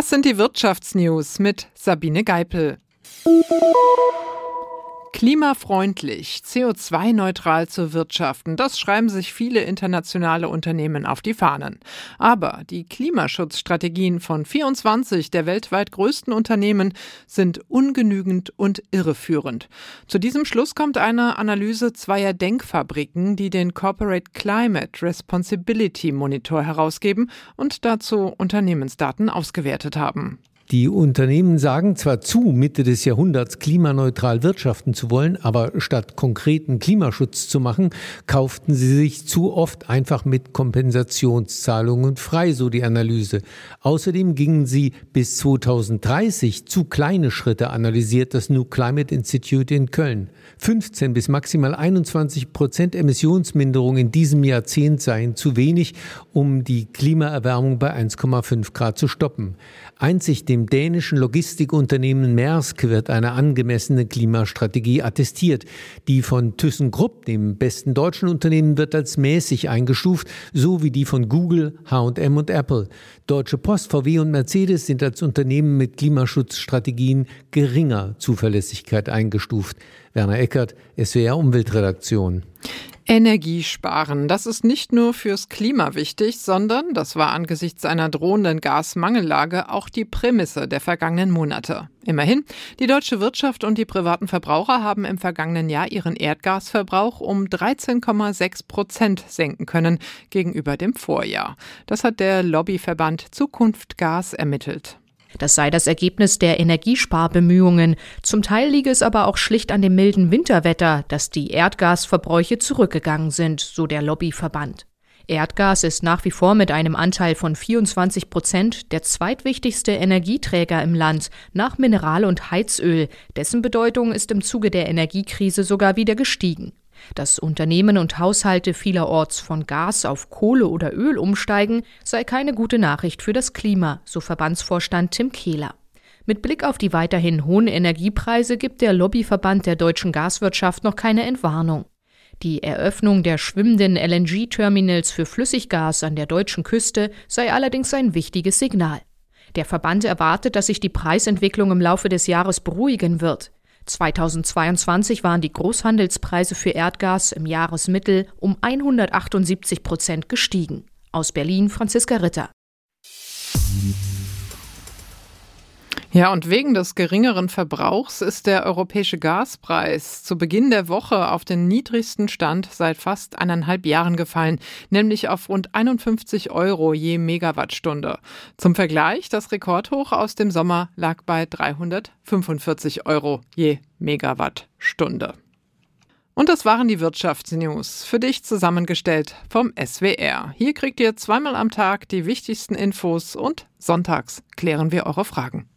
Das sind die Wirtschaftsnews mit Sabine Geipel. Klimafreundlich, CO2-neutral zu wirtschaften, das schreiben sich viele internationale Unternehmen auf die Fahnen. Aber die Klimaschutzstrategien von 24 der weltweit größten Unternehmen sind ungenügend und irreführend. Zu diesem Schluss kommt eine Analyse zweier Denkfabriken, die den Corporate Climate Responsibility Monitor herausgeben und dazu Unternehmensdaten ausgewertet haben. Die Unternehmen sagen zwar zu, Mitte des Jahrhunderts klimaneutral wirtschaften zu wollen, aber statt konkreten Klimaschutz zu machen, kauften sie sich zu oft einfach mit Kompensationszahlungen frei, so die Analyse. Außerdem gingen sie bis 2030 zu kleine Schritte, analysiert das New Climate Institute in Köln. 15 bis maximal 21 Prozent Emissionsminderung in diesem Jahrzehnt seien zu wenig, um die Klimaerwärmung bei 1,5 Grad zu stoppen. Einzig dem dänischen Logistikunternehmen Maersk wird eine angemessene Klimastrategie attestiert. Die von ThyssenKrupp, dem besten deutschen Unternehmen, wird als mäßig eingestuft, so wie die von Google, H&M und Apple. Deutsche Post, VW und Mercedes sind als Unternehmen mit Klimaschutzstrategien geringer Zuverlässigkeit eingestuft. Werner Eckert, SWR Umweltredaktion. Energie sparen. Das ist nicht nur fürs Klima wichtig, sondern, das war angesichts einer drohenden Gasmangellage auch die Prämisse der vergangenen Monate. Immerhin, die deutsche Wirtschaft und die privaten Verbraucher haben im vergangenen Jahr ihren Erdgasverbrauch um 13,6 Prozent senken können gegenüber dem Vorjahr. Das hat der Lobbyverband Zukunft Gas ermittelt. Das sei das Ergebnis der Energiesparbemühungen. Zum Teil liege es aber auch schlicht an dem milden Winterwetter, dass die Erdgasverbräuche zurückgegangen sind, so der Lobbyverband. Erdgas ist nach wie vor mit einem Anteil von 24 Prozent der zweitwichtigste Energieträger im Land nach Mineral- und Heizöl. Dessen Bedeutung ist im Zuge der Energiekrise sogar wieder gestiegen. Dass Unternehmen und Haushalte vielerorts von Gas auf Kohle oder Öl umsteigen, sei keine gute Nachricht für das Klima, so Verbandsvorstand Tim Kehler. Mit Blick auf die weiterhin hohen Energiepreise gibt der Lobbyverband der deutschen Gaswirtschaft noch keine Entwarnung. Die Eröffnung der schwimmenden LNG-Terminals für Flüssiggas an der deutschen Küste sei allerdings ein wichtiges Signal. Der Verband erwartet, dass sich die Preisentwicklung im Laufe des Jahres beruhigen wird. 2022 waren die Großhandelspreise für Erdgas im Jahresmittel um 178 Prozent gestiegen. Aus Berlin Franziska Ritter. Ja, und wegen des geringeren Verbrauchs ist der europäische Gaspreis zu Beginn der Woche auf den niedrigsten Stand seit fast eineinhalb Jahren gefallen, nämlich auf rund 51 Euro je Megawattstunde. Zum Vergleich, das Rekordhoch aus dem Sommer lag bei 345 Euro je Megawattstunde. Und das waren die Wirtschaftsnews, für dich zusammengestellt vom SWR. Hier kriegt ihr zweimal am Tag die wichtigsten Infos und sonntags klären wir eure Fragen.